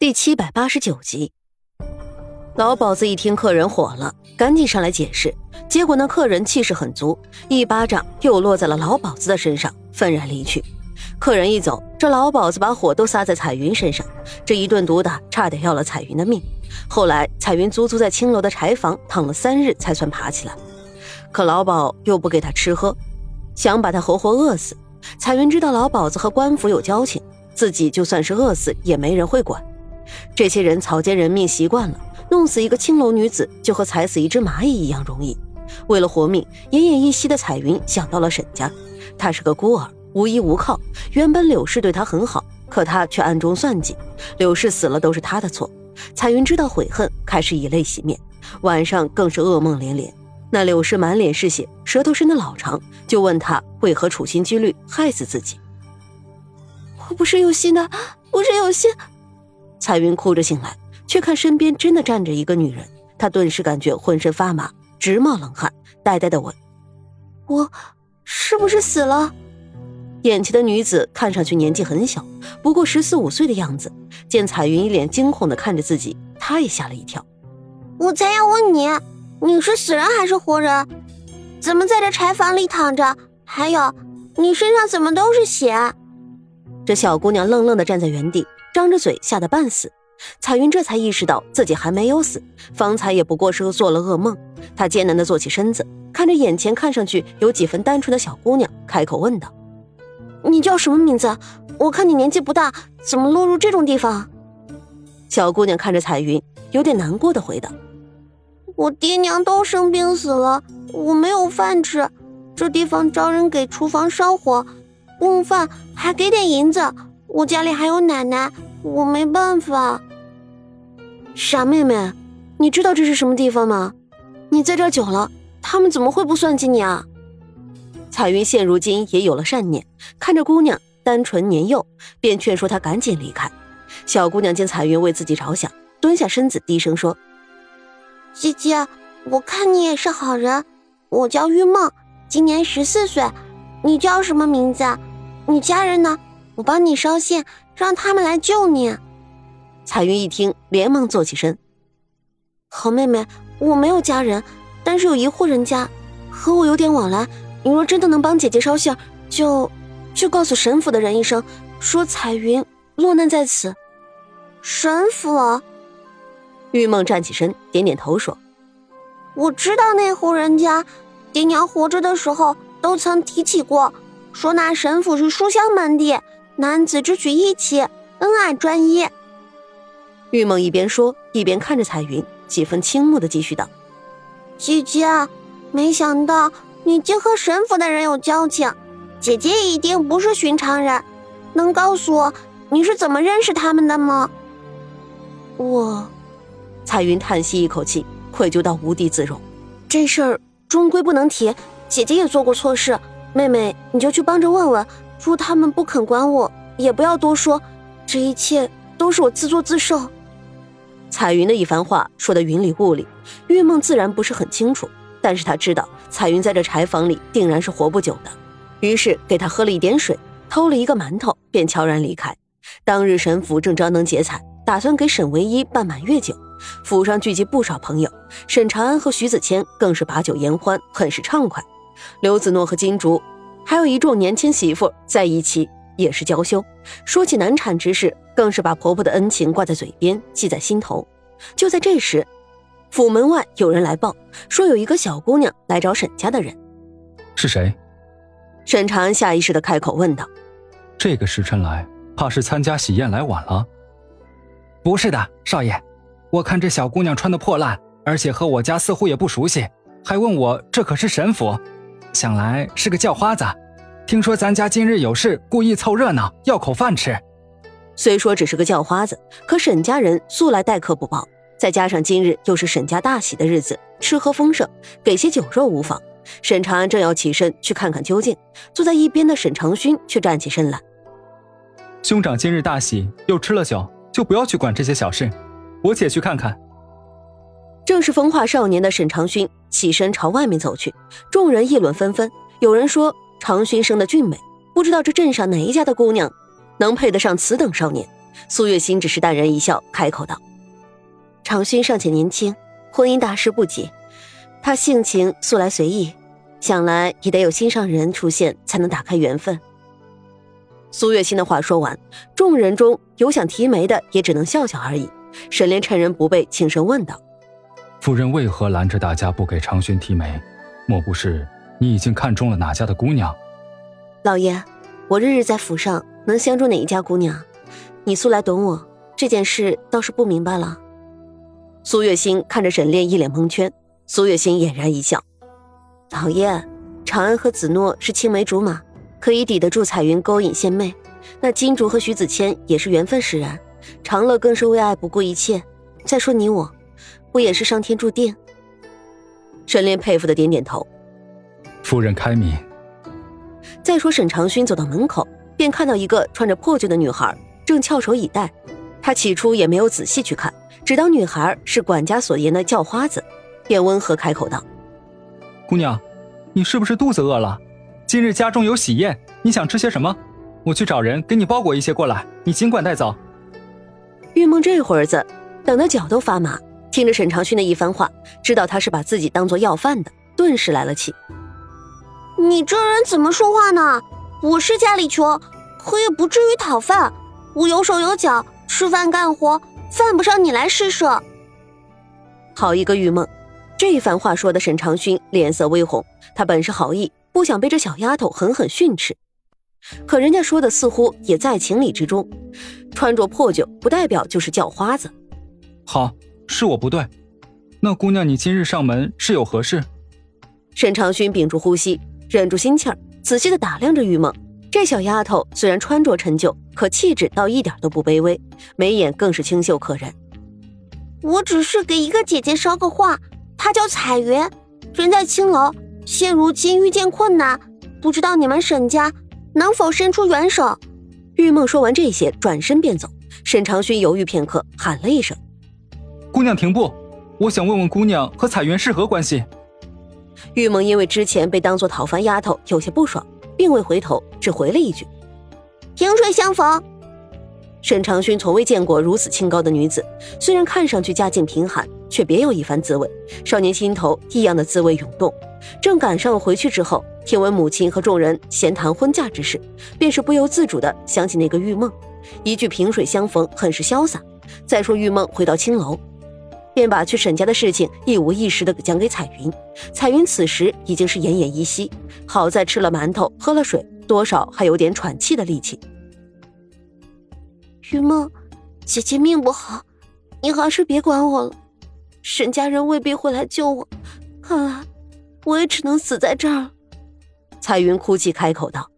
第七百八十九集，老鸨子一听客人火了，赶紧上来解释。结果那客人气势很足，一巴掌又落在了老鸨子的身上，愤然离去。客人一走，这老鸨子把火都撒在彩云身上，这一顿毒打差点要了彩云的命。后来彩云足足在青楼的柴房躺了三日，才算爬起来。可老鸨又不给他吃喝，想把他活活饿死。彩云知道老鸨子和官府有交情，自己就算是饿死也没人会管。这些人草菅人命习惯了，弄死一个青楼女子就和踩死一只蚂蚁一样容易。为了活命，奄奄一息的彩云想到了沈家。她是个孤儿，无依无靠。原本柳氏对她很好，可她却暗中算计，柳氏死了都是她的错。彩云知道悔恨，开始以泪洗面，晚上更是噩梦连连。那柳氏满脸是血，舌头伸得老长，就问她为何处心积虑害死自己。我不是有心的，不是有心。彩云哭着醒来，却看身边真的站着一个女人，她顿时感觉浑身发麻，直冒冷汗，呆呆的问：“我是不是死了？”眼前的女子看上去年纪很小，不过十四五岁的样子。见彩云一脸惊恐的看着自己，她也吓了一跳。我才要问你，你是死人还是活人？怎么在这柴房里躺着？还有，你身上怎么都是血？这小姑娘愣愣的站在原地。张着嘴，吓得半死。彩云这才意识到自己还没有死，方才也不过是做了噩梦。她艰难地坐起身子，看着眼前看上去有几分单纯的小姑娘，开口问道：“你叫什么名字？我看你年纪不大，怎么落入这种地方？”小姑娘看着彩云，有点难过的回道：“我爹娘都生病死了，我没有饭吃。这地方招人给厨房烧火，供饭，还给点银子。”我家里还有奶奶，我没办法。傻妹妹，你知道这是什么地方吗？你在这久了，他们怎么会不算计你啊？彩云现如今也有了善念，看着姑娘单纯年幼，便劝说她赶紧离开。小姑娘见彩云为自己着想，蹲下身子低声说：“姐姐，我看你也是好人。我叫玉梦，今年十四岁。你叫什么名字？你家人呢？”我帮你捎信，让他们来救你。彩云一听，连忙坐起身。好妹妹，我没有家人，但是有一户人家和我有点往来。你若真的能帮姐姐捎信，就就告诉沈府的人一声，说彩云落难在此。沈府。玉梦站起身，点点头说：“我知道那户人家，爹娘活着的时候都曾提起过，说那沈府是书香门第。”男子只娶一妻，恩爱专一。玉梦一边说，一边看着彩云，几分倾慕的继续道：“姐姐，没想到你竟和神府的人有交情，姐姐一定不是寻常人。能告诉我你是怎么认识他们的吗？”我，彩云叹息一口气，愧疚到无地自容。这事儿终归不能提，姐姐也做过错事，妹妹你就去帮着问问。若他们不肯管我，也不要多说，这一切都是我自作自受。彩云的一番话说的云里雾里，玉梦自然不是很清楚，但是他知道彩云在这柴房里定然是活不久的，于是给他喝了一点水，偷了一个馒头，便悄然离开。当日沈府正张灯结彩，打算给沈唯一办满月酒，府上聚集不少朋友，沈长安和徐子谦更是把酒言欢，很是畅快。刘子诺和金竹。还有一众年轻媳妇在一起也是娇羞，说起难产之事，更是把婆婆的恩情挂在嘴边，记在心头。就在这时，府门外有人来报，说有一个小姑娘来找沈家的人。是谁？沈长安下意识的开口问道：“这个时辰来，怕是参加喜宴来晚了。”不是的，少爷，我看这小姑娘穿的破烂，而且和我家似乎也不熟悉，还问我这可是沈府。想来是个叫花子，听说咱家今日有事，故意凑热闹，要口饭吃。虽说只是个叫花子，可沈家人素来待客不薄，再加上今日又是沈家大喜的日子，吃喝丰盛，给些酒肉无妨。沈长安正要起身去看看究竟，坐在一边的沈长勋却站起身来：“兄长今日大喜，又吃了酒，就不要去管这些小事，我且去看看。”正是风化少年的沈长勋起身朝外面走去，众人议论纷纷。有人说长勋生的俊美，不知道这镇上哪一家的姑娘能配得上此等少年。苏月心只是淡然一笑，开口道：“长勋尚且年轻，婚姻大事不急。他性情素来随意，想来也得有心上人出现，才能打开缘分。”苏月心的话说完，众人中有想提眉的，也只能笑笑而已。沈炼趁人不备，轻声问道：“夫人为何拦着大家不给长勋提媒？莫不是你已经看中了哪家的姑娘？”老爷，我日日在府上，能相中哪一家姑娘？你素来懂我，这件事倒是不明白了。苏月心看着沈炼，一脸蒙圈。苏月心俨然一笑：“老爷，长安和子诺是青梅竹马，可以抵得住彩云勾引献媚。那金竹和徐子谦也是缘分使然。”长乐更是为爱不顾一切。再说你我，不也是上天注定？沈炼佩服的点点头。夫人开明。再说沈长勋走到门口，便看到一个穿着破旧的女孩正翘首以待。他起初也没有仔细去看，只当女孩是管家所言的叫花子，便温和开口道：“姑娘，你是不是肚子饿了？今日家中有喜宴，你想吃些什么？我去找人给你包裹一些过来，你尽管带走。”玉梦这会儿子等得脚都发麻，听着沈长勋的一番话，知道他是把自己当做要饭的，顿时来了气。你这人怎么说话呢？我是家里穷，可也不至于讨饭。我有手有脚，吃饭干活，犯不上你来施舍。好一个玉梦！这番话说的沈长勋脸色微红，他本是好意，不想被这小丫头狠狠训斥。可人家说的似乎也在情理之中，穿着破旧不代表就是叫花子。好，是我不对。那姑娘，你今日上门是有何事？沈长勋屏住呼吸，忍住心气儿，仔细的打量着玉梦。这小丫头虽然穿着陈旧，可气质倒一点都不卑微，眉眼更是清秀可人。我只是给一个姐姐捎个话，她叫彩云，人在青楼，现如今遇见困难，不知道你们沈家。能否伸出援手？玉梦说完这些，转身便走。沈长勋犹豫片刻，喊了一声：“姑娘停步！我想问问姑娘和彩云是何关系。”玉梦因为之前被当做讨饭丫头，有些不爽，并未回头，只回了一句：“萍水相逢。”沈长勋从未见过如此清高的女子，虽然看上去家境贫寒，却别有一番滋味。少年心头异样的滋味涌动。正赶上回去之后，听闻母亲和众人闲谈婚嫁之事，便是不由自主的想起那个玉梦，一句萍水相逢，很是潇洒。再说玉梦回到青楼，便把去沈家的事情一五一十的讲给彩云。彩云此时已经是奄奄一息，好在吃了馒头，喝了水，多少还有点喘气的力气。云梦，姐姐命不好，你还是别管我了。沈家人未必会来救我，看来。我也只能死在这儿。彩云哭泣开口道。